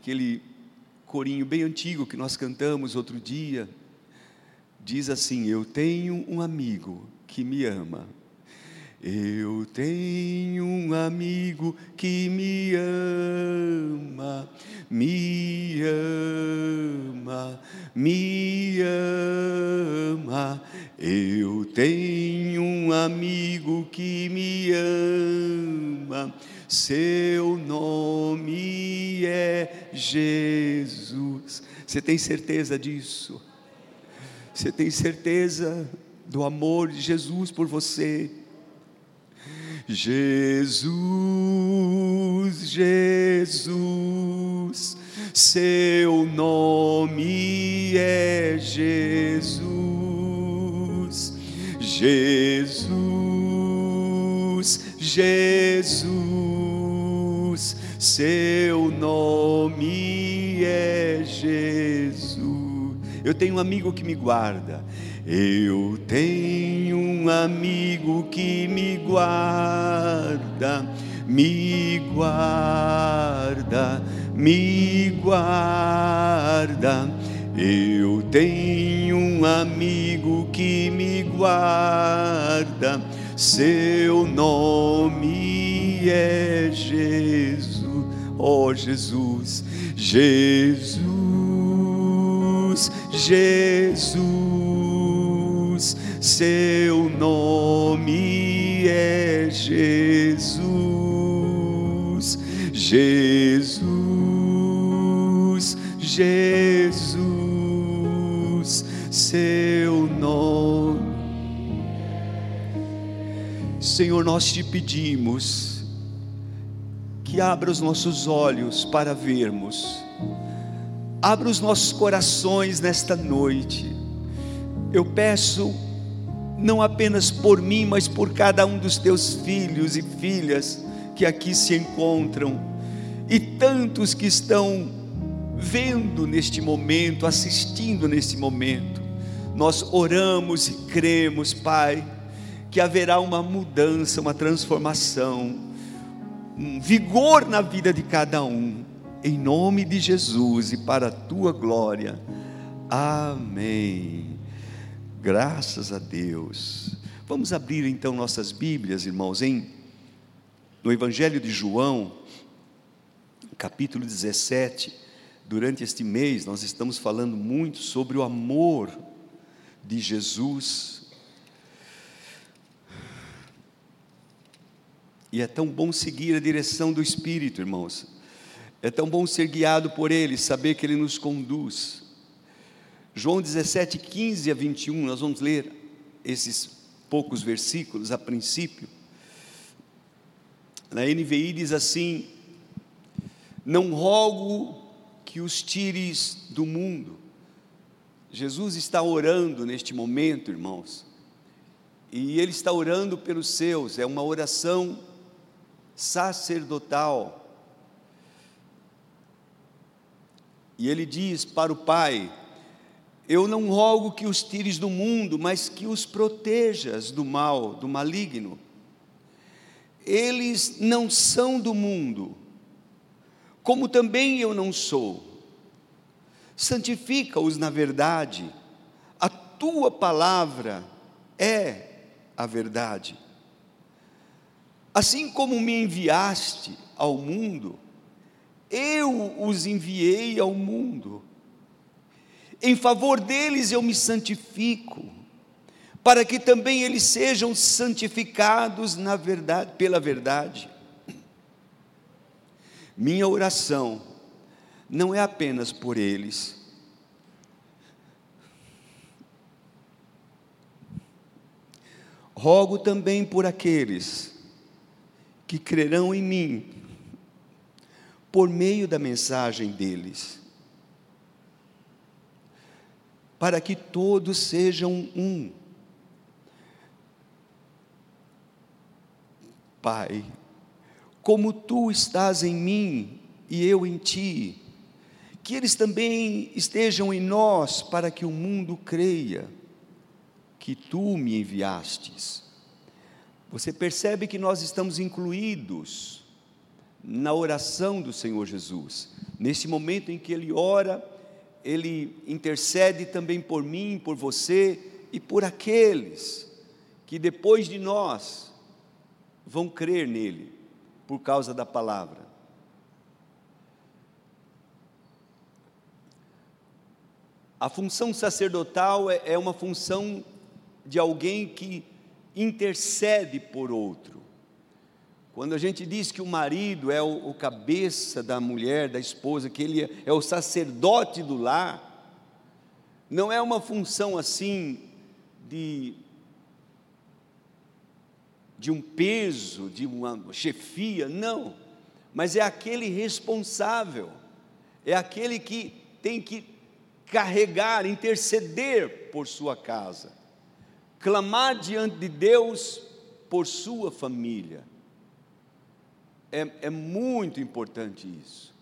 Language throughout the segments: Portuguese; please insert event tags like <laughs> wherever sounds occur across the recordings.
aquele corinho bem antigo que nós cantamos outro dia, diz assim: Eu tenho um amigo que me ama. Eu tenho um amigo que me ama, me ama, me ama. Eu tenho um amigo que me ama, seu nome é Jesus. Você tem certeza disso? Você tem certeza do amor de Jesus por você? Jesus, Jesus, seu nome é Jesus, Jesus, Jesus, seu nome é Jesus. Eu tenho um amigo que me guarda. Eu tenho um amigo que me guarda, me guarda, me guarda. Eu tenho um amigo que me guarda, seu nome é Jesus. Oh Jesus, Jesus, Jesus, seu nome é Jesus, Jesus, Jesus, seu nome. Senhor, nós te pedimos abra os nossos olhos para vermos, abra os nossos corações nesta noite. Eu peço, não apenas por mim, mas por cada um dos teus filhos e filhas que aqui se encontram, e tantos que estão vendo neste momento, assistindo neste momento. Nós oramos e cremos, Pai, que haverá uma mudança, uma transformação, um vigor na vida de cada um, em nome de Jesus e para a tua glória. Amém. Graças a Deus. Vamos abrir então nossas Bíblias, irmãos, em no Evangelho de João, capítulo 17. Durante este mês nós estamos falando muito sobre o amor de Jesus. E é tão bom seguir a direção do Espírito, irmãos. É tão bom ser guiado por Ele, saber que Ele nos conduz. João 17, 15 a 21, nós vamos ler esses poucos versículos a princípio. Na NVI diz assim: Não rogo que os tires do mundo. Jesus está orando neste momento, irmãos, e Ele está orando pelos seus, é uma oração sacerdotal. E Ele diz para o Pai: Eu não rogo que os tires do mundo, mas que os protejas do mal, do maligno. Eles não são do mundo, como também eu não sou. Santifica-os na verdade, a tua palavra é a verdade. Assim como me enviaste ao mundo, eu os enviei ao mundo. Em favor deles eu me santifico, para que também eles sejam santificados na verdade, pela verdade. Minha oração não é apenas por eles. Rogo também por aqueles que crerão em mim por meio da mensagem deles, para que todos sejam um. Pai, como tu estás em mim e eu em ti, que eles também estejam em nós, para que o mundo creia que tu me enviastes. Você percebe que nós estamos incluídos na oração do Senhor Jesus. Nesse momento em que ele ora, ele intercede também por mim, por você e por aqueles que depois de nós vão crer nele por causa da palavra. A função sacerdotal é, é uma função de alguém que intercede por outro. Quando a gente diz que o marido é o, o cabeça da mulher, da esposa, que ele é, é o sacerdote do lar, não é uma função assim de de um peso, de uma chefia, não, mas é aquele responsável, é aquele que tem que carregar, interceder por sua casa, clamar diante de Deus por sua família. É, é muito importante isso.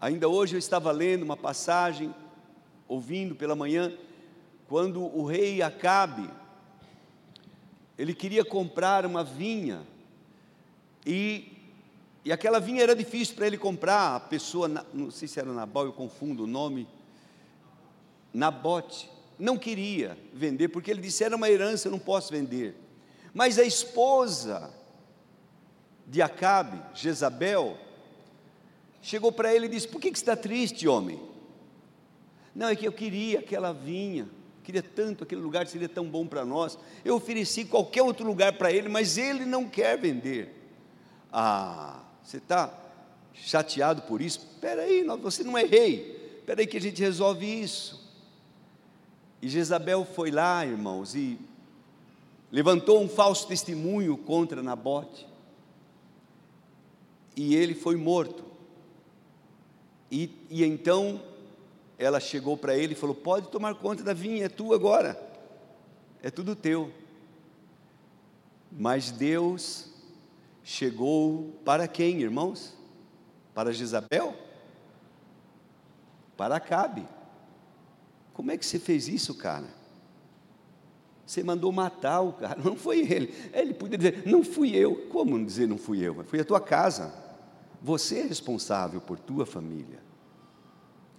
Ainda hoje eu estava lendo uma passagem, ouvindo pela manhã, quando o rei Acabe, ele queria comprar uma vinha, e, e aquela vinha era difícil para ele comprar, a pessoa, não sei se era Nabal, eu confundo o nome, Nabote não queria vender, porque ele disse: era uma herança, eu não posso vender. Mas a esposa de Acabe, Jezabel, chegou para ele e disse: Por que, que está triste, homem? Não, é que eu queria aquela vinha, queria tanto aquele lugar, seria tão bom para nós. Eu ofereci qualquer outro lugar para ele, mas ele não quer vender. Ah, você está chateado por isso? Espera aí, você não é rei. Espera aí que a gente resolve isso. E Jezabel foi lá, irmãos, e levantou um falso testemunho contra Nabote. E ele foi morto. E, e então ela chegou para ele e falou: Pode tomar conta da vinha, é tua agora, é tudo teu. Mas Deus chegou para quem, irmãos? Para Jezabel? Para Acabe. Como é que você fez isso, cara? Você mandou matar o cara, <laughs> não foi ele. Ele podia dizer, não fui eu. Como dizer não fui eu? Foi a tua casa. Você é responsável por tua família.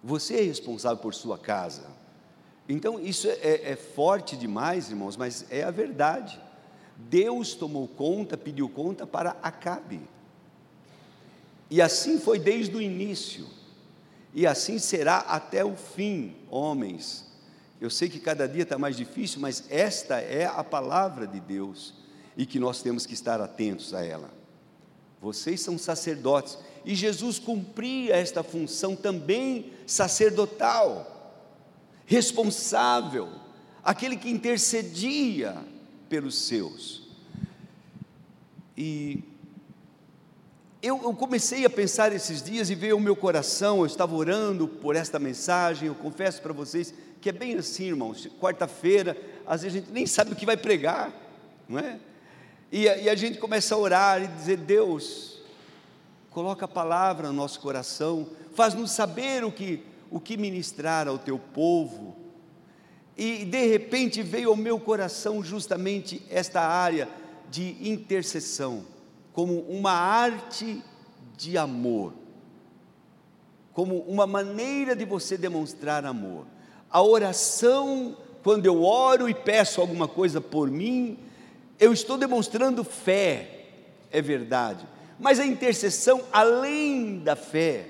Você é responsável por sua casa. Então, isso é, é, é forte demais, irmãos, mas é a verdade. Deus tomou conta, pediu conta para Acabe. E assim foi desde o início e assim será até o fim, homens. Eu sei que cada dia está mais difícil, mas esta é a palavra de Deus e que nós temos que estar atentos a ela. Vocês são sacerdotes e Jesus cumpria esta função também sacerdotal, responsável, aquele que intercedia pelos seus. E eu, eu, comecei a pensar esses dias e veio o meu coração, eu estava orando por esta mensagem, eu confesso para vocês que é bem assim, irmãos, quarta-feira, às vezes a gente nem sabe o que vai pregar, não é? E, e a gente começa a orar e dizer, Deus, coloca a palavra no nosso coração, faz-nos saber o que, o que ministrar ao teu povo, e de repente veio ao meu coração justamente esta área de intercessão, como uma arte de amor, como uma maneira de você demonstrar amor. A oração, quando eu oro e peço alguma coisa por mim, eu estou demonstrando fé, é verdade, mas a intercessão, além da fé,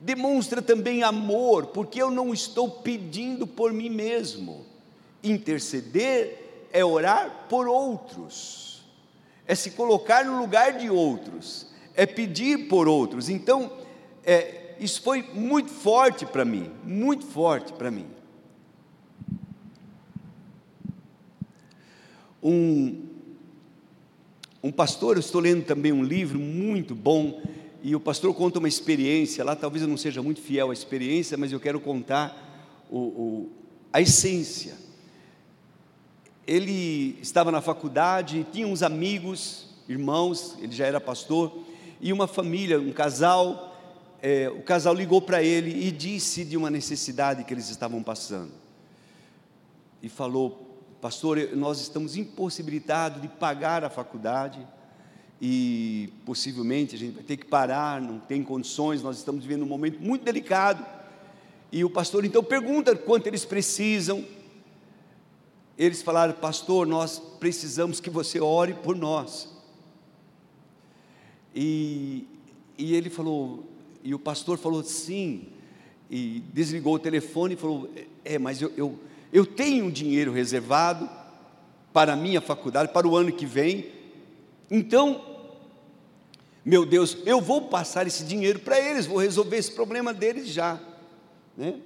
demonstra também amor, porque eu não estou pedindo por mim mesmo. Interceder é orar por outros é se colocar no lugar de outros, é pedir por outros. Então, é, isso foi muito forte para mim, muito forte para mim. Um, um pastor, eu estou lendo também um livro muito bom, e o pastor conta uma experiência lá, talvez eu não seja muito fiel à experiência, mas eu quero contar o, o, a essência ele estava na faculdade, tinha uns amigos, irmãos, ele já era pastor, e uma família, um casal, é, o casal ligou para ele e disse de uma necessidade que eles estavam passando. E falou, pastor, nós estamos impossibilitados de pagar a faculdade, e possivelmente a gente vai ter que parar, não tem condições, nós estamos vivendo um momento muito delicado. E o pastor então pergunta quanto eles precisam. Eles falaram, pastor, nós precisamos que você ore por nós. E, e ele falou, e o pastor falou sim, e desligou o telefone e falou: É, mas eu, eu, eu tenho dinheiro reservado para a minha faculdade, para o ano que vem, então, meu Deus, eu vou passar esse dinheiro para eles, vou resolver esse problema deles já. Né?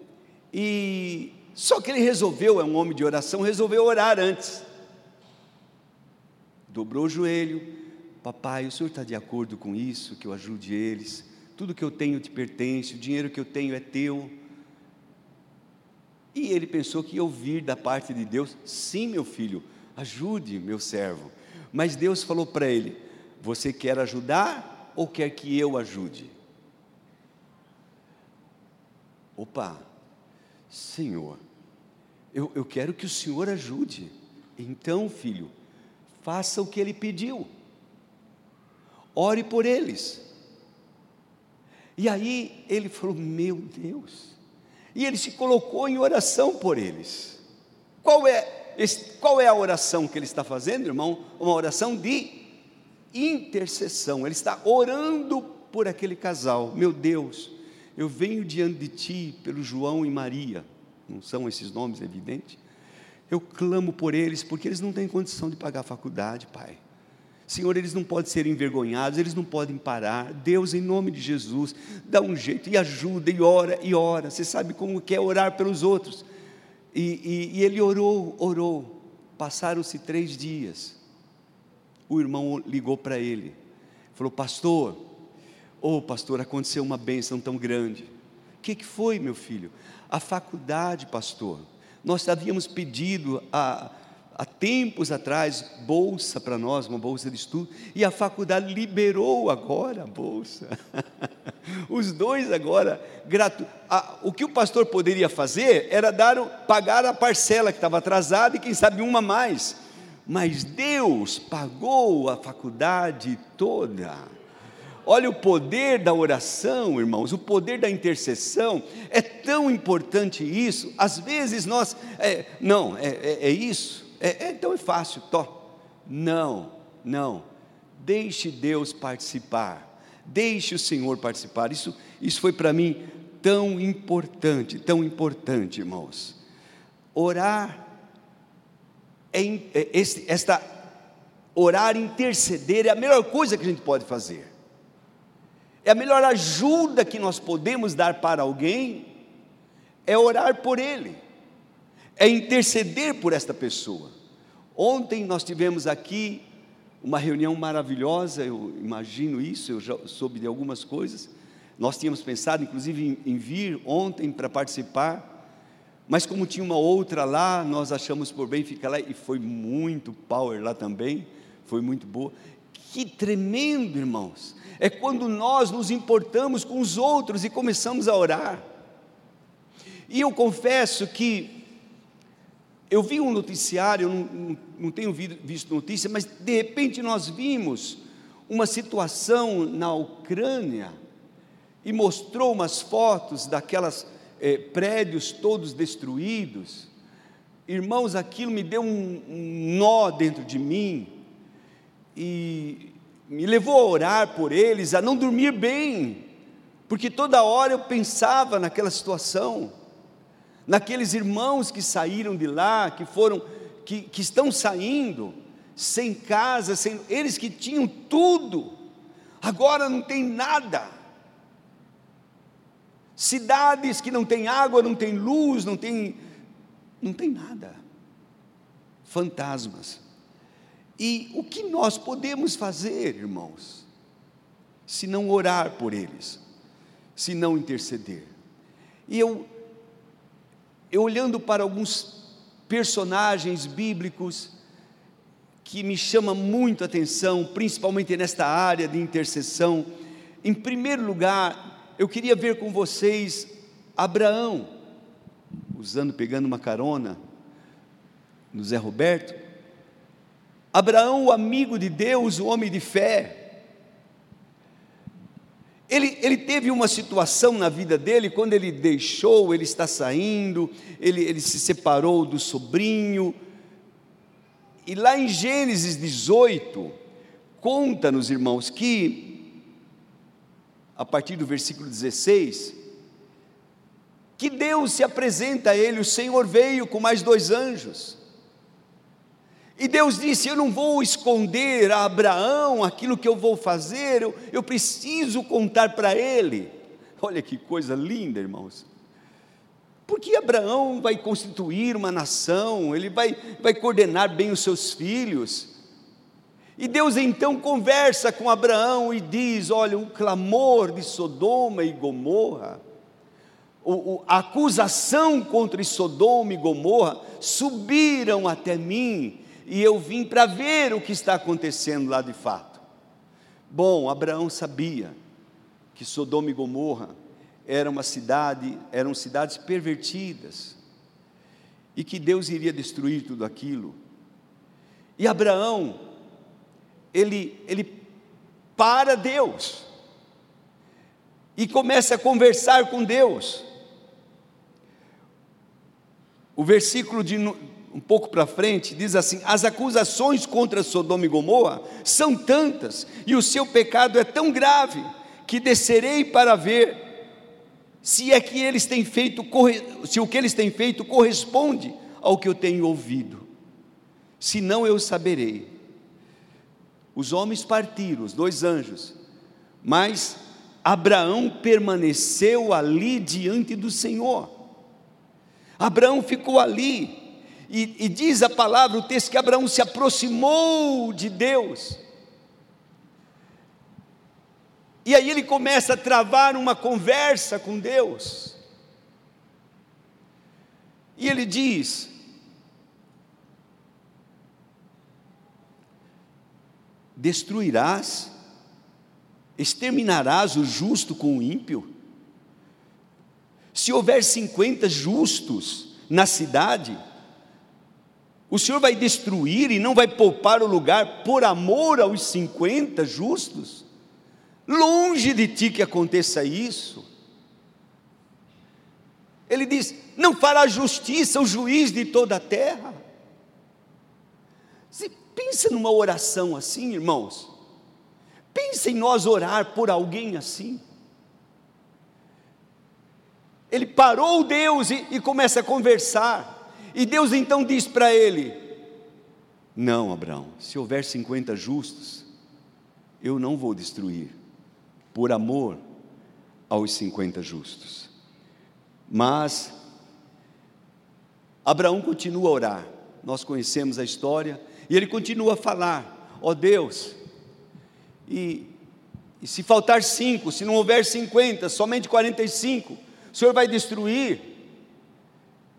E só que ele resolveu, é um homem de oração, resolveu orar antes. Dobrou o joelho, papai, o senhor está de acordo com isso, que eu ajude eles? tudo que eu tenho te pertence, o dinheiro que eu tenho é teu. E ele pensou que ia ouvir da parte de Deus: sim, meu filho, ajude meu servo. Mas Deus falou para ele: você quer ajudar ou quer que eu ajude? Opa, Senhor, eu, eu quero que o Senhor ajude. Então, filho, faça o que ele pediu. Ore por eles. E aí ele falou: Meu Deus. E ele se colocou em oração por eles. Qual é, qual é a oração que ele está fazendo, irmão? Uma oração de intercessão. Ele está orando por aquele casal. Meu Deus, eu venho diante de ti pelo João e Maria. Não são esses nomes, é evidente. Eu clamo por eles porque eles não têm condição de pagar a faculdade, Pai. Senhor, eles não podem ser envergonhados, eles não podem parar. Deus, em nome de Jesus, dá um jeito e ajuda, e ora, e ora. Você sabe como quer orar pelos outros. E, e, e ele orou, orou. Passaram-se três dias. O irmão ligou para ele, falou: Pastor, ô oh, pastor, aconteceu uma bênção tão grande. O que, que foi, meu filho? A faculdade, pastor. Nós havíamos pedido a há tempos atrás, bolsa para nós, uma bolsa de estudo, e a faculdade liberou agora a bolsa. <laughs> Os dois agora, gratu... o que o pastor poderia fazer era dar, pagar a parcela que estava atrasada e quem sabe uma mais. Mas Deus pagou a faculdade toda. Olha o poder da oração, irmãos, o poder da intercessão, é tão importante isso. Às vezes nós, é, não, é, é, é isso, é, então é fácil, to. Não, não. Deixe Deus participar. Deixe o Senhor participar. Isso, isso foi para mim tão importante, tão importante, irmãos. Orar é, é esta orar, interceder é a melhor coisa que a gente pode fazer. É a melhor ajuda que nós podemos dar para alguém é orar por ele é interceder por esta pessoa. Ontem nós tivemos aqui uma reunião maravilhosa, eu imagino isso, eu já soube de algumas coisas. Nós tínhamos pensado, inclusive, em, em vir ontem para participar, mas como tinha uma outra lá, nós achamos por bem ficar lá, e foi muito power lá também, foi muito boa. Que tremendo, irmãos! É quando nós nos importamos com os outros e começamos a orar. E eu confesso que eu vi um noticiário, eu não, não tenho visto notícia, mas de repente nós vimos uma situação na Ucrânia e mostrou umas fotos daquelas eh, prédios todos destruídos. Irmãos, aquilo me deu um, um nó dentro de mim e me levou a orar por eles, a não dormir bem, porque toda hora eu pensava naquela situação naqueles irmãos que saíram de lá, que foram, que, que estão saindo, sem casa, sem, eles que tinham tudo, agora não tem nada. Cidades que não tem água, não tem luz, não tem, não tem nada. Fantasmas. E o que nós podemos fazer, irmãos, se não orar por eles, se não interceder? E eu eu olhando para alguns personagens bíblicos que me chama muito a atenção, principalmente nesta área de intercessão. Em primeiro lugar, eu queria ver com vocês Abraão, usando, pegando uma carona no Zé Roberto. Abraão, o amigo de Deus, o homem de fé, Ele, ele teve uma situação na vida dele, quando ele deixou, ele está saindo, ele, ele se separou do sobrinho. E lá em Gênesis 18, conta-nos, irmãos, que, a partir do versículo 16, que Deus se apresenta a ele, o Senhor veio com mais dois anjos. E Deus disse: Eu não vou esconder a Abraão aquilo que eu vou fazer, eu, eu preciso contar para ele. Olha que coisa linda, irmãos. Porque Abraão vai constituir uma nação, ele vai, vai coordenar bem os seus filhos. E Deus então conversa com Abraão e diz: Olha, o clamor de Sodoma e Gomorra, o, a acusação contra Sodoma e Gomorra subiram até mim e eu vim para ver o que está acontecendo lá de fato. Bom, Abraão sabia que Sodoma e Gomorra era uma cidade, eram cidades pervertidas e que Deus iria destruir tudo aquilo. E Abraão, ele, ele para Deus e começa a conversar com Deus. O versículo de, um pouco para frente, diz assim: as acusações contra Sodoma e Gomorra são tantas, e o seu pecado é tão grave, que descerei para ver se é que eles têm feito, se o que eles têm feito corresponde ao que eu tenho ouvido. Se não eu saberei. Os homens partiram, os dois anjos, mas Abraão permaneceu ali diante do Senhor. Abraão ficou ali, e, e diz a palavra, o texto, que Abraão se aproximou de Deus. E aí ele começa a travar uma conversa com Deus. E ele diz: Destruirás, exterminarás o justo com o ímpio? Se houver cinquenta justos na cidade, o Senhor vai destruir e não vai poupar o lugar por amor aos 50 justos? Longe de ti que aconteça isso. Ele diz: não fará justiça o juiz de toda a terra. Você pensa numa oração assim, irmãos. Pensa em nós orar por alguém assim. Ele parou Deus e, e começa a conversar. E Deus então diz para ele: Não, Abraão, se houver 50 justos, eu não vou destruir, por amor aos 50 justos. Mas Abraão continua a orar, nós conhecemos a história, e ele continua a falar: Ó oh Deus, e, e se faltar cinco, se não houver 50, somente 45, o Senhor vai destruir.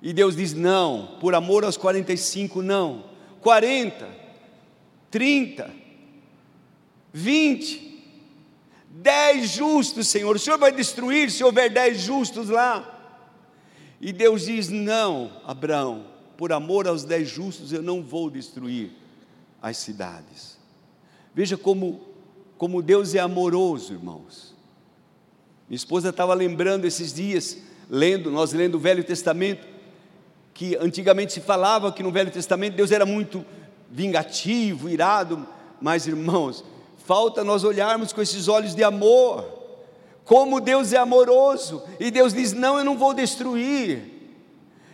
E Deus diz: não, por amor aos 45, não. 40, 30, 20, 10 justos, Senhor. O Senhor vai destruir se houver 10 justos lá. E Deus diz: não, Abraão, por amor aos 10 justos, eu não vou destruir as cidades. Veja como, como Deus é amoroso, irmãos. Minha esposa estava lembrando esses dias, lendo, nós lendo o Velho Testamento, que antigamente se falava que no Velho Testamento Deus era muito vingativo, irado, mas irmãos, falta nós olharmos com esses olhos de amor, como Deus é amoroso, e Deus diz: Não, eu não vou destruir,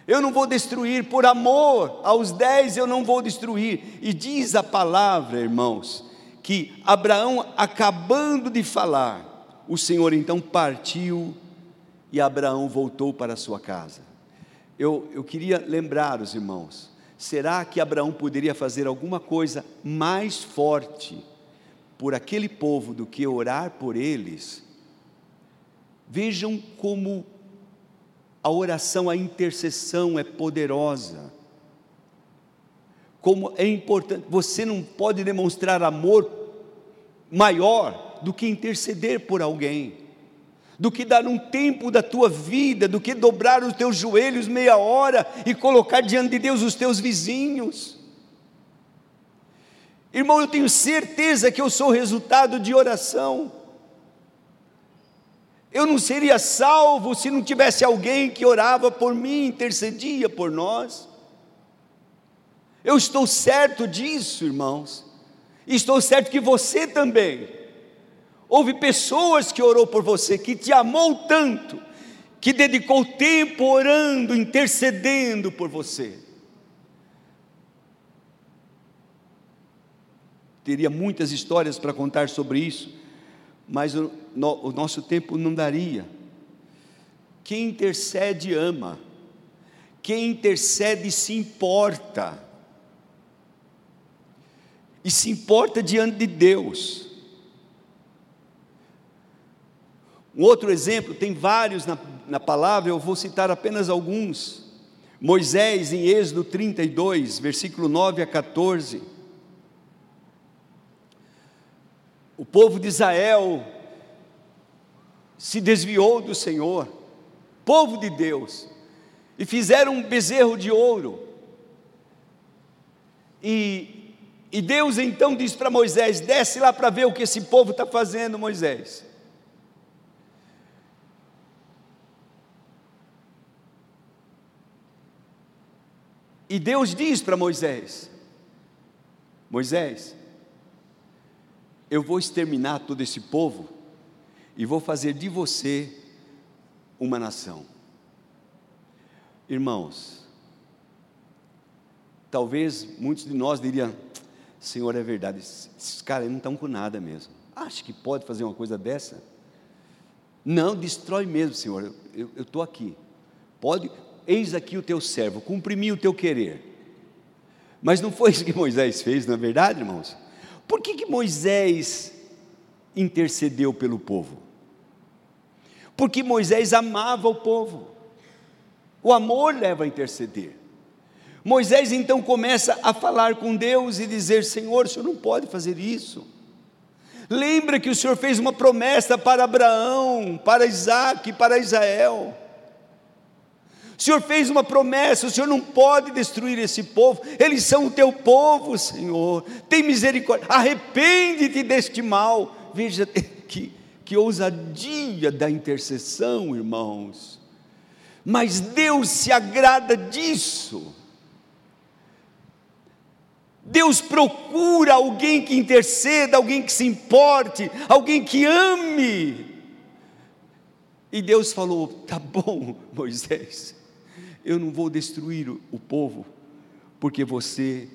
eu não vou destruir, por amor aos dez eu não vou destruir, e diz a palavra, irmãos, que Abraão, acabando de falar, o Senhor então partiu e Abraão voltou para sua casa eu, eu queria lembrar os irmãos: será que Abraão poderia fazer alguma coisa mais forte por aquele povo do que orar por eles? Vejam como a oração, a intercessão é poderosa. Como é importante, você não pode demonstrar amor maior do que interceder por alguém do que dar um tempo da tua vida, do que dobrar os teus joelhos meia hora e colocar diante de Deus os teus vizinhos. Irmão, eu tenho certeza que eu sou resultado de oração. Eu não seria salvo se não tivesse alguém que orava por mim, intercedia por nós. Eu estou certo disso, irmãos. Estou certo que você também. Houve pessoas que orou por você, que te amou tanto, que dedicou tempo orando, intercedendo por você. Teria muitas histórias para contar sobre isso, mas o, no, o nosso tempo não daria. Quem intercede ama, quem intercede se importa, e se importa diante de Deus. Um outro exemplo, tem vários na, na palavra, eu vou citar apenas alguns. Moisés, em Êxodo 32, versículo 9 a 14. O povo de Israel se desviou do Senhor, povo de Deus, e fizeram um bezerro de ouro. E, e Deus então disse para Moisés: desce lá para ver o que esse povo está fazendo, Moisés. E Deus diz para Moisés: Moisés, eu vou exterminar todo esse povo e vou fazer de você uma nação. Irmãos, talvez muitos de nós diriam: Senhor, é verdade, esses caras não estão com nada mesmo. Acha que pode fazer uma coisa dessa? Não, destrói mesmo, Senhor. Eu estou aqui. Pode, eis aqui o teu servo, cumpri o teu querer. Mas não foi isso que Moisés fez, não é verdade, irmãos? Por que, que Moisés intercedeu pelo povo? Porque Moisés amava o povo. O amor leva a interceder. Moisés então começa a falar com Deus e dizer: Senhor, o senhor não pode fazer isso. Lembra que o Senhor fez uma promessa para Abraão, para Isaac, para Israel. O Senhor fez uma promessa, o Senhor não pode destruir esse povo, eles são o teu povo, Senhor. Tem misericórdia, arrepende-te deste mal. Veja <laughs> que, que ousadia da intercessão, irmãos. Mas Deus se agrada disso. Deus procura alguém que interceda, alguém que se importe, alguém que ame. E Deus falou: tá bom, <laughs> Moisés, eu não vou destruir o povo, porque você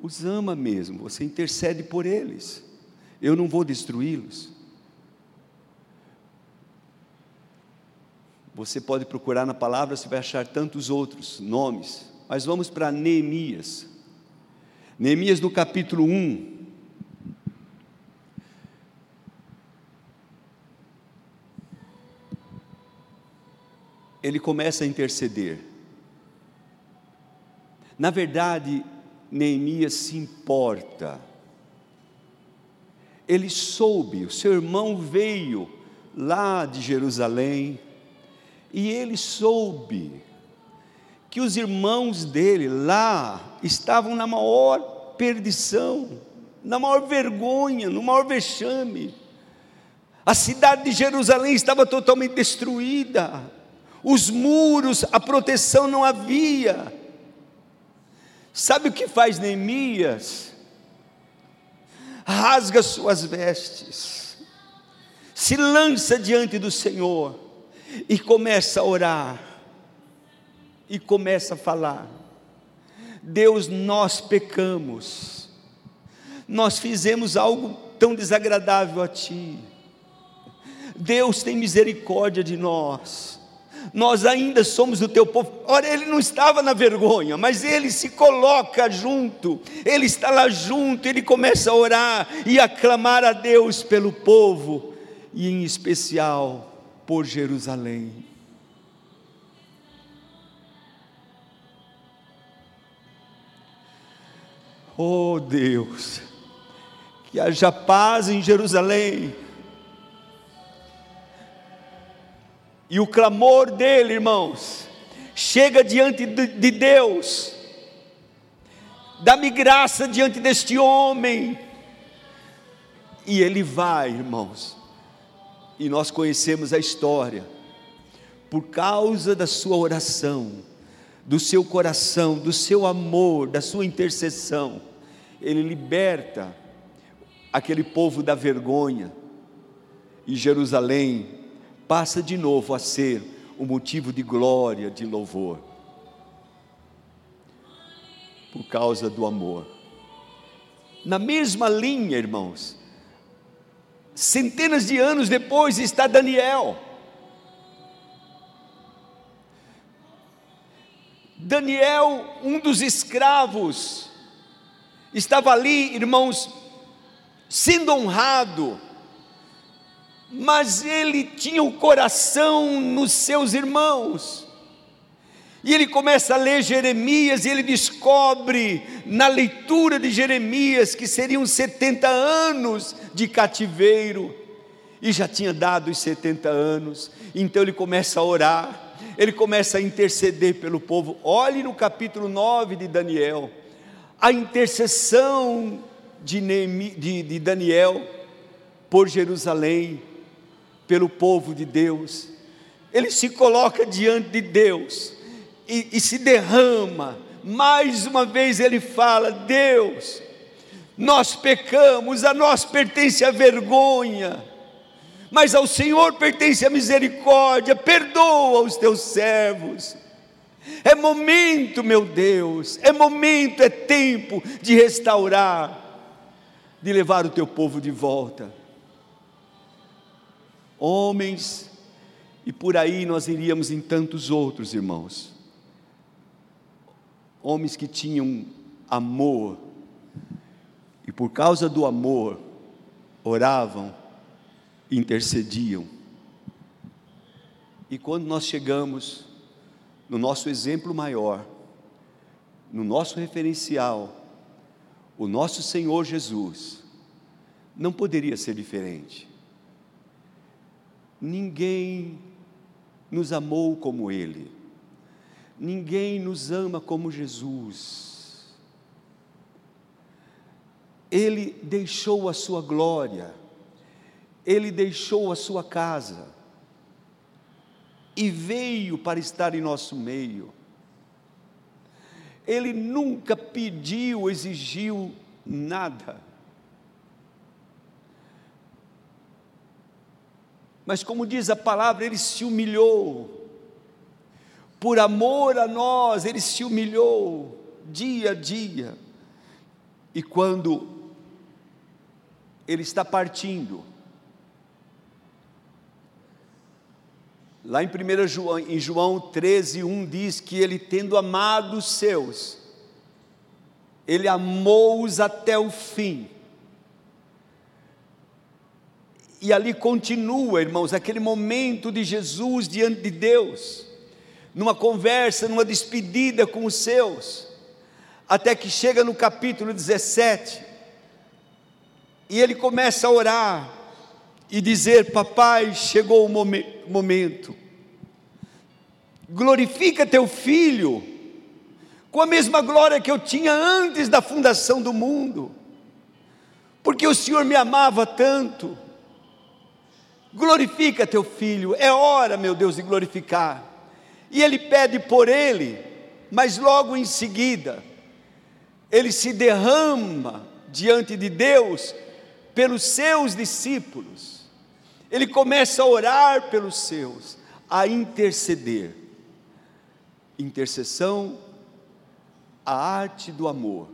os ama mesmo, você intercede por eles, eu não vou destruí-los. Você pode procurar na palavra, você vai achar tantos outros nomes, mas vamos para Neemias. Neemias no capítulo 1. Ele começa a interceder. Na verdade, Neemias se importa. Ele soube, o seu irmão veio lá de Jerusalém, e ele soube que os irmãos dele lá estavam na maior perdição, na maior vergonha, no maior vexame. A cidade de Jerusalém estava totalmente destruída, os muros, a proteção não havia. Sabe o que faz Neemias? Rasga suas vestes, se lança diante do Senhor e começa a orar, e começa a falar: Deus, nós pecamos, nós fizemos algo tão desagradável a Ti, Deus tem misericórdia de nós, nós ainda somos o teu povo. Ora, ele não estava na vergonha, mas ele se coloca junto, ele está lá junto, ele começa a orar e a clamar a Deus pelo povo, e em especial por Jerusalém. Oh Deus, que haja paz em Jerusalém E o clamor dele, irmãos, chega diante de Deus. Dá-me graça diante deste homem. E ele vai, irmãos, E nós conhecemos a história. Por causa da sua oração, do seu coração, do seu amor, da sua intercessão, ele liberta aquele povo da vergonha. E Jerusalém passa de novo a ser um motivo de glória, de louvor. Por causa do amor. Na mesma linha, irmãos, centenas de anos depois está Daniel. Daniel, um dos escravos, estava ali, irmãos, sendo honrado, mas ele tinha o coração nos seus irmãos. E ele começa a ler Jeremias e ele descobre na leitura de Jeremias que seriam 70 anos de cativeiro. E já tinha dado os 70 anos. Então ele começa a orar, ele começa a interceder pelo povo. Olhe no capítulo 9 de Daniel, a intercessão de, Neemi, de, de Daniel por Jerusalém, pelo povo de Deus. Ele se coloca diante de Deus e, e se derrama. Mais uma vez ele fala: Deus, nós pecamos, a nós pertence a vergonha, mas ao Senhor pertence a misericórdia, perdoa os teus servos. É momento, meu Deus, é momento, é tempo de restaurar de levar o teu povo de volta. Homens, e por aí nós iríamos em tantos outros, irmãos. Homens que tinham amor, e por causa do amor, oravam, intercediam. E quando nós chegamos no nosso exemplo maior, no nosso referencial, o nosso Senhor Jesus, não poderia ser diferente. Ninguém nos amou como Ele, ninguém nos ama como Jesus. Ele deixou a sua glória, ele deixou a sua casa e veio para estar em nosso meio ele nunca pediu, exigiu nada. Mas, como diz a palavra, ele se humilhou. Por amor a nós, ele se humilhou dia a dia. E quando ele está partindo, Lá em 1 João, em João 13, 1 diz que ele, tendo amado os seus, ele amou-os até o fim. E ali continua, irmãos, aquele momento de Jesus diante de Deus, numa conversa, numa despedida com os seus, até que chega no capítulo 17, e ele começa a orar, e dizer: Papai, chegou o momento, glorifica teu filho, com a mesma glória que eu tinha antes da fundação do mundo, porque o Senhor me amava tanto. Glorifica teu filho, é hora, meu Deus, de glorificar. E ele pede por ele, mas logo em seguida, ele se derrama diante de Deus pelos seus discípulos ele começa a orar pelos seus, a interceder. Intercessão, a arte do amor.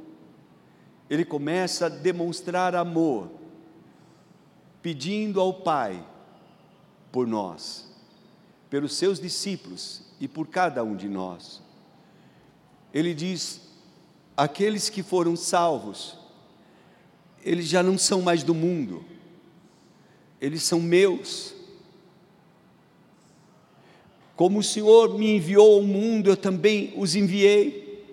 Ele começa a demonstrar amor, pedindo ao Pai por nós, pelos seus discípulos e por cada um de nós. Ele diz: aqueles que foram salvos, eles já não são mais do mundo eles são meus. Como o Senhor me enviou ao mundo, eu também os enviei.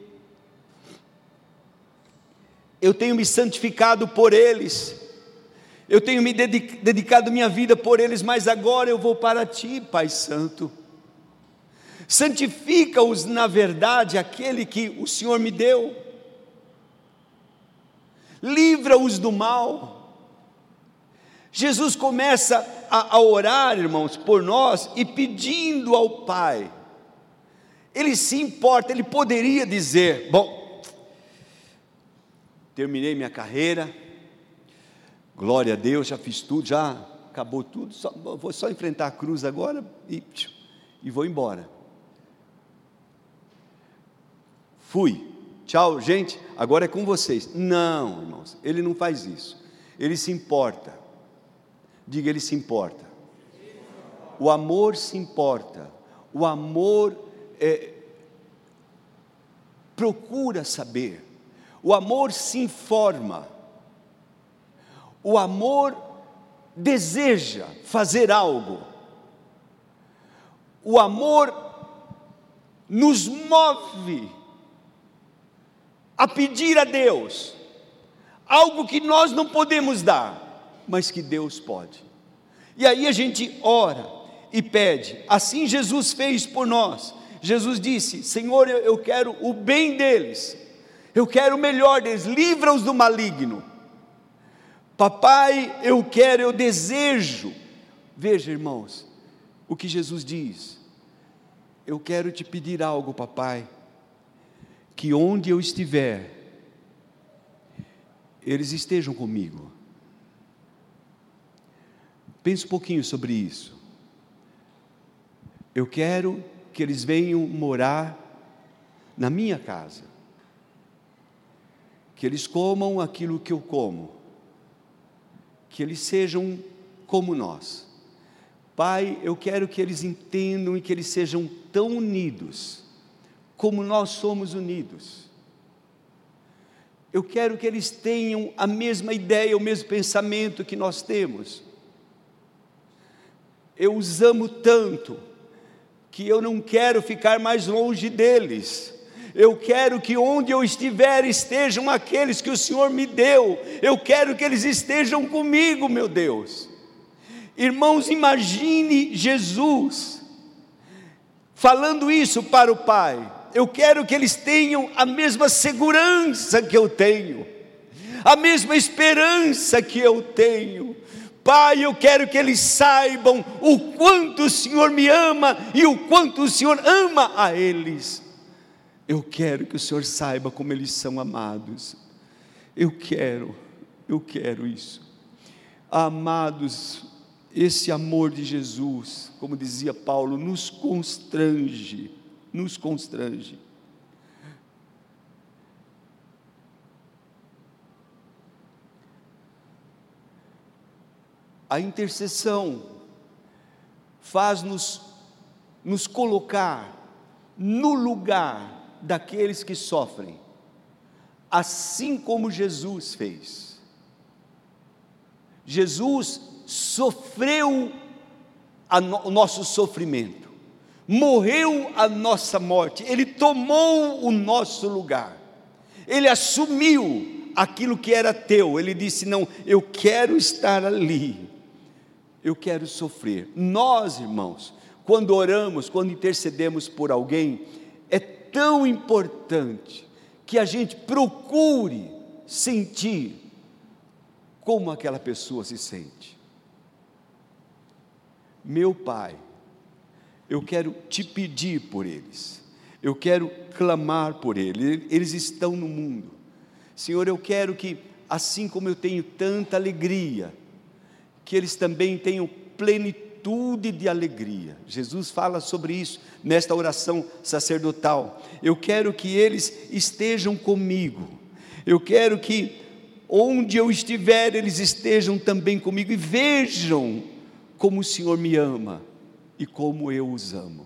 Eu tenho me santificado por eles, eu tenho me dedicado minha vida por eles, mas agora eu vou para ti, Pai Santo. Santifica-os na verdade, aquele que o Senhor me deu, livra-os do mal Jesus começa a, a orar, irmãos, por nós e pedindo ao Pai. Ele se importa, ele poderia dizer: Bom, terminei minha carreira, glória a Deus, já fiz tudo, já acabou tudo, só, vou só enfrentar a cruz agora e, e vou embora. Fui, tchau, gente, agora é com vocês. Não, irmãos, ele não faz isso, ele se importa. Diga, ele se importa. O amor se importa. O amor é, procura saber. O amor se informa. O amor deseja fazer algo. O amor nos move a pedir a Deus algo que nós não podemos dar mas que Deus pode. E aí a gente ora e pede, assim Jesus fez por nós. Jesus disse: Senhor, eu quero o bem deles, eu quero o melhor deles, livra-os do maligno. Papai, eu quero, eu desejo. Veja, irmãos, o que Jesus diz. Eu quero te pedir algo, papai, que onde eu estiver, eles estejam comigo. Pense um pouquinho sobre isso. Eu quero que eles venham morar na minha casa, que eles comam aquilo que eu como, que eles sejam como nós. Pai, eu quero que eles entendam e que eles sejam tão unidos como nós somos unidos. Eu quero que eles tenham a mesma ideia, o mesmo pensamento que nós temos eu os amo tanto, que eu não quero ficar mais longe deles. Eu quero que onde eu estiver estejam aqueles que o Senhor me deu. Eu quero que eles estejam comigo, meu Deus. Irmãos, imagine Jesus falando isso para o Pai. Eu quero que eles tenham a mesma segurança que eu tenho, a mesma esperança que eu tenho, Pai, eu quero que eles saibam o quanto o Senhor me ama e o quanto o Senhor ama a eles. Eu quero que o Senhor saiba como eles são amados. Eu quero, eu quero isso. Amados, esse amor de Jesus, como dizia Paulo, nos constrange, nos constrange. A intercessão faz-nos nos colocar no lugar daqueles que sofrem, assim como Jesus fez. Jesus sofreu no, o nosso sofrimento, morreu a nossa morte, ele tomou o nosso lugar, ele assumiu aquilo que era teu, ele disse: Não, eu quero estar ali eu quero sofrer. Nós, irmãos, quando oramos, quando intercedemos por alguém, é tão importante que a gente procure sentir como aquela pessoa se sente. Meu Pai, eu quero te pedir por eles, eu quero clamar por eles, eles estão no mundo. Senhor, eu quero que, assim como eu tenho tanta alegria, que eles também tenham plenitude de alegria. Jesus fala sobre isso nesta oração sacerdotal. Eu quero que eles estejam comigo. Eu quero que onde eu estiver, eles estejam também comigo e vejam como o Senhor me ama e como eu os amo.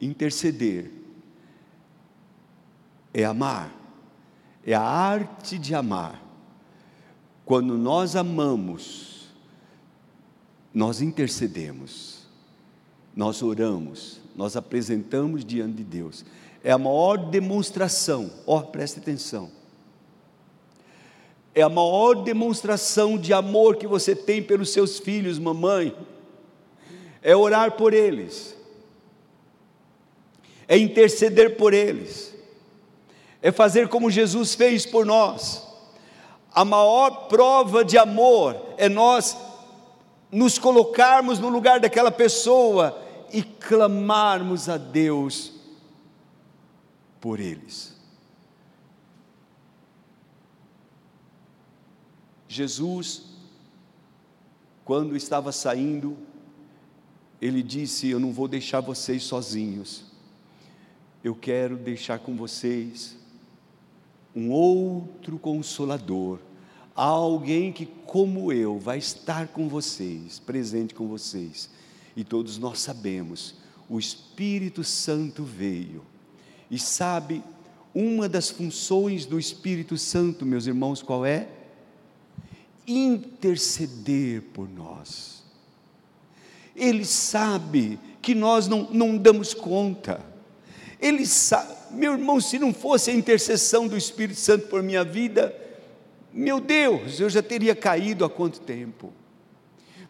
Interceder é amar é a arte de amar. Quando nós amamos, nós intercedemos, nós oramos, nós apresentamos diante de Deus. É a maior demonstração, ó, oh, preste atenção. É a maior demonstração de amor que você tem pelos seus filhos, mamãe. É orar por eles, é interceder por eles é fazer como Jesus fez por nós, A maior prova de amor é nós nos colocarmos no lugar daquela pessoa e clamarmos a Deus por eles. Jesus, quando estava saindo, ele disse: Eu não vou deixar vocês sozinhos, eu quero deixar com vocês um outro consolador, alguém que, como eu, vai estar com vocês, presente com vocês. E todos nós sabemos, o Espírito Santo veio. E sabe, uma das funções do Espírito Santo, meus irmãos, qual é? Interceder por nós. Ele sabe que nós não, não damos conta. Ele sabe, meu irmão, se não fosse a intercessão do Espírito Santo por minha vida, meu Deus, eu já teria caído há quanto tempo?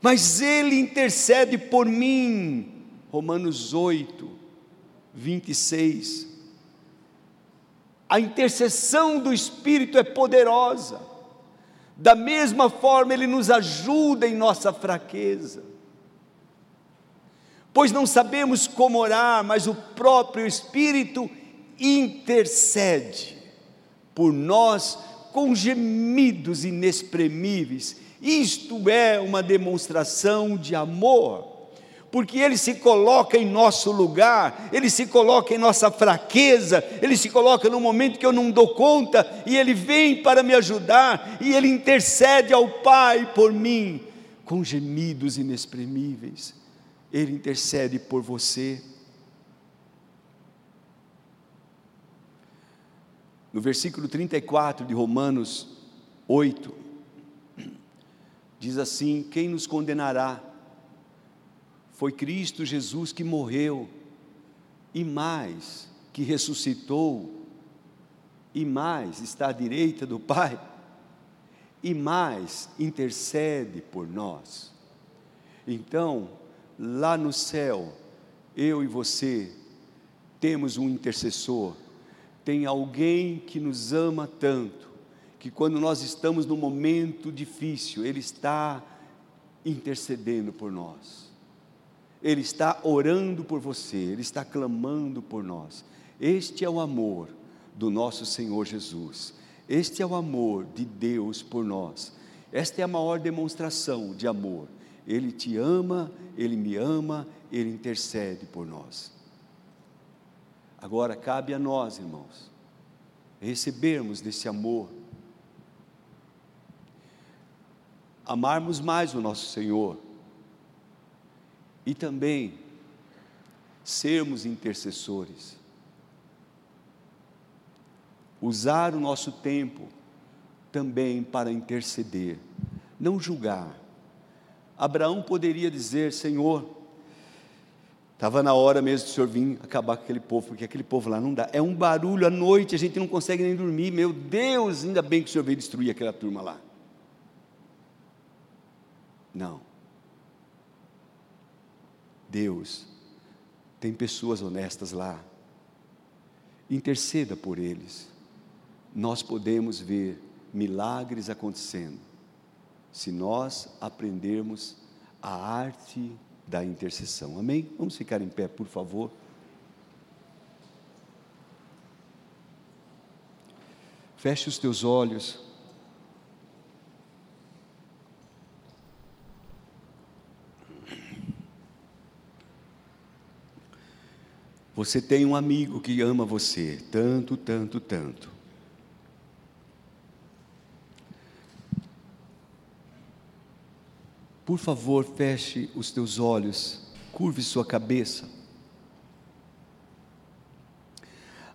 Mas Ele intercede por mim. Romanos 8, 26. A intercessão do Espírito é poderosa. Da mesma forma, Ele nos ajuda em nossa fraqueza. Pois não sabemos como orar, mas o próprio Espírito intercede por nós com gemidos inexprimíveis. Isto é uma demonstração de amor, porque Ele se coloca em nosso lugar, Ele se coloca em nossa fraqueza, Ele se coloca no momento que eu não dou conta, e Ele vem para me ajudar, e Ele intercede ao Pai por mim, com gemidos inexprimíveis. Ele intercede por você. No versículo 34 de Romanos 8, diz assim: Quem nos condenará? Foi Cristo Jesus que morreu, e mais, que ressuscitou, e mais, está à direita do Pai, e mais, intercede por nós. Então, lá no céu, eu e você temos um intercessor tem alguém que nos ama tanto, que quando nós estamos num momento difícil, Ele está intercedendo por nós, Ele está orando por você, Ele está clamando por nós. Este é o amor do nosso Senhor Jesus, este é o amor de Deus por nós, esta é a maior demonstração de amor. Ele te ama, Ele me ama, Ele intercede por nós. Agora cabe a nós, irmãos, recebermos desse amor, amarmos mais o nosso Senhor. E também sermos intercessores, usar o nosso tempo também para interceder, não julgar. Abraão poderia dizer: Senhor, Estava na hora mesmo do senhor vir acabar com aquele povo, porque aquele povo lá não dá. É um barulho à noite, a gente não consegue nem dormir. Meu Deus, ainda bem que o senhor veio destruir aquela turma lá. Não. Deus tem pessoas honestas lá. Interceda por eles. Nós podemos ver milagres acontecendo se nós aprendermos a arte da intercessão. Amém? Vamos ficar em pé, por favor. Feche os teus olhos. Você tem um amigo que ama você, tanto, tanto, tanto. Por favor, feche os teus olhos, curve sua cabeça.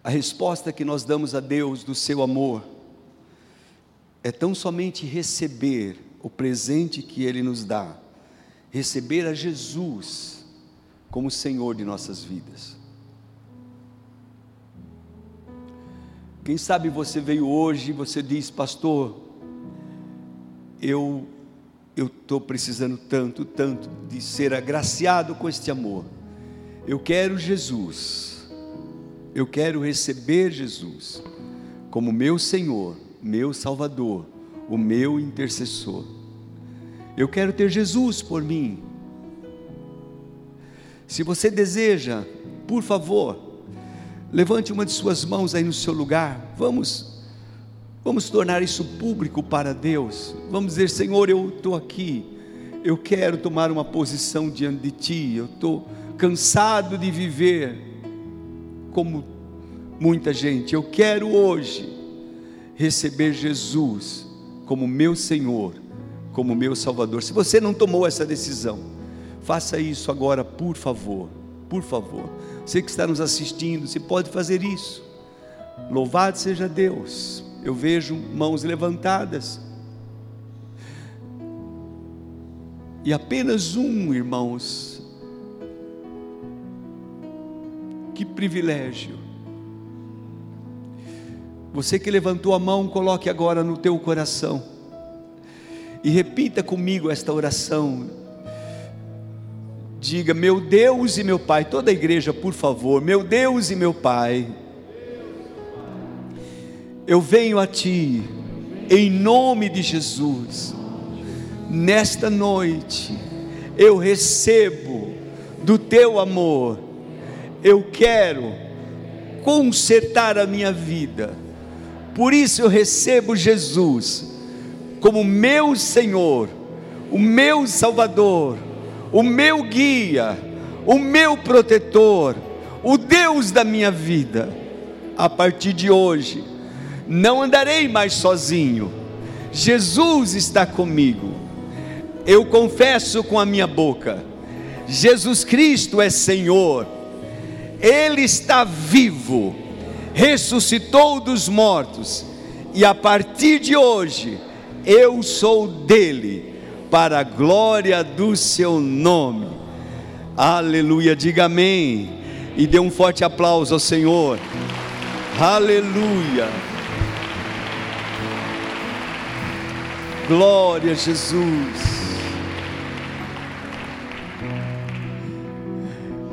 A resposta que nós damos a Deus do seu amor é tão somente receber o presente que Ele nos dá, receber a Jesus como Senhor de nossas vidas. Quem sabe você veio hoje e você diz, pastor, eu eu estou precisando tanto, tanto de ser agraciado com este amor. Eu quero Jesus, eu quero receber Jesus como meu Senhor, meu Salvador, o meu intercessor. Eu quero ter Jesus por mim. Se você deseja, por favor, levante uma de suas mãos aí no seu lugar. Vamos Vamos tornar isso público para Deus. Vamos dizer, Senhor, eu estou aqui. Eu quero tomar uma posição diante de Ti. Eu estou cansado de viver como muita gente. Eu quero hoje receber Jesus como meu Senhor, como meu Salvador. Se você não tomou essa decisão, faça isso agora, por favor. Por favor. Você que está nos assistindo, você pode fazer isso. Louvado seja Deus eu vejo mãos levantadas. E apenas um, irmãos. Que privilégio. Você que levantou a mão, coloque agora no teu coração. E repita comigo esta oração. Diga: Meu Deus e meu Pai, toda a igreja, por favor, meu Deus e meu Pai eu venho a Ti, em nome de Jesus, nesta noite, eu recebo do Teu amor, eu quero consertar a minha vida, por isso eu recebo Jesus como meu Senhor, o meu Salvador, o meu guia, o meu protetor, o Deus da minha vida. A partir de hoje, não andarei mais sozinho, Jesus está comigo. Eu confesso com a minha boca: Jesus Cristo é Senhor, Ele está vivo, ressuscitou dos mortos, e a partir de hoje, eu sou dele, para a glória do seu nome. Aleluia, diga amém, e dê um forte aplauso ao Senhor. Aleluia. Glória a Jesus.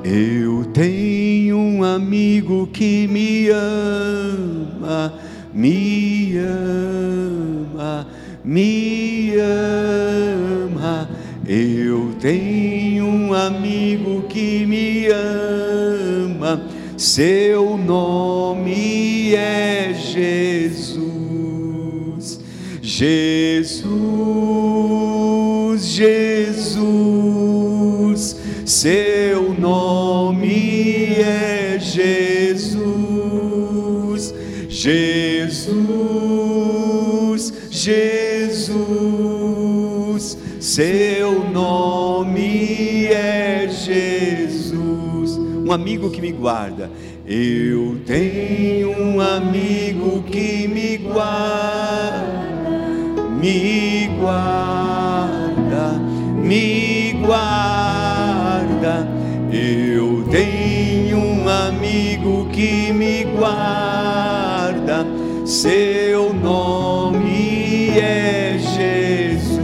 Eu tenho um amigo que me ama, me ama, me ama. Eu tenho um amigo que me ama, seu nome é Jesus. Jesus, Jesus, seu nome é Jesus, Jesus, Jesus, seu nome é Jesus. Um amigo que me guarda, eu tenho um amigo que me guarda me guarda, me guarda. Eu tenho um amigo que me guarda, seu nome é Jesus.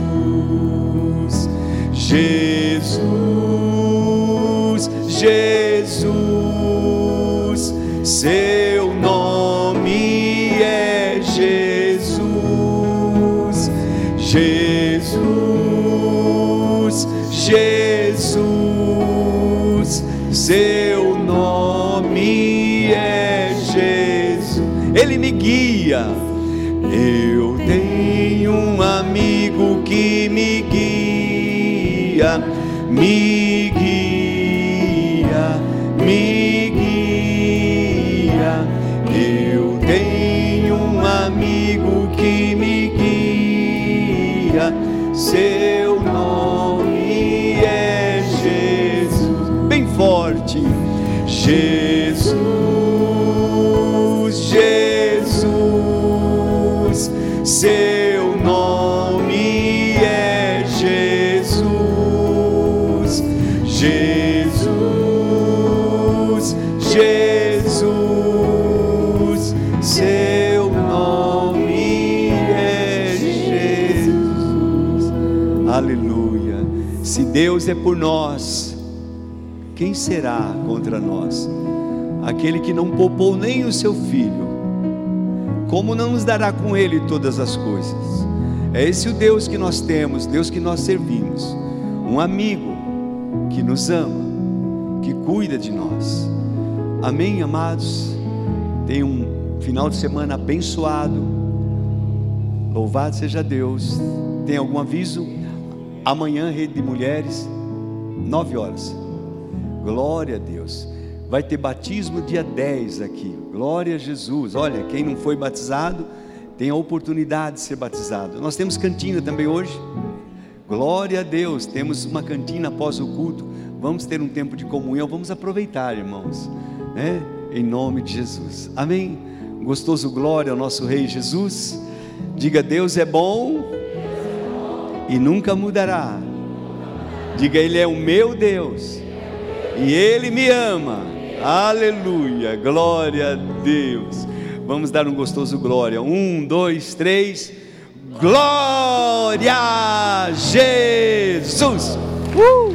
Jesus, Jesus, Eu tenho um amigo que me guia, me Se Deus é por nós, quem será contra nós? Aquele que não poupou nem o seu filho, como não nos dará com ele todas as coisas? É esse o Deus que nós temos, Deus que nós servimos. Um amigo que nos ama, que cuida de nós. Amém, amados? Tenha um final de semana abençoado. Louvado seja Deus. Tem algum aviso? Amanhã, Rede de Mulheres, nove horas. Glória a Deus. Vai ter batismo dia 10 aqui. Glória a Jesus. Olha, quem não foi batizado, tem a oportunidade de ser batizado. Nós temos cantina também hoje. Glória a Deus. Temos uma cantina após o culto. Vamos ter um tempo de comunhão. Vamos aproveitar, irmãos. Né? Em nome de Jesus. Amém. Gostoso glória ao nosso Rei Jesus. Diga: Deus é bom e nunca mudará. Diga: Ele é o meu Deus e Ele me ama. Aleluia, glória a Deus. Vamos dar um gostoso glória. Um, dois, três. Glória a Jesus. Uh!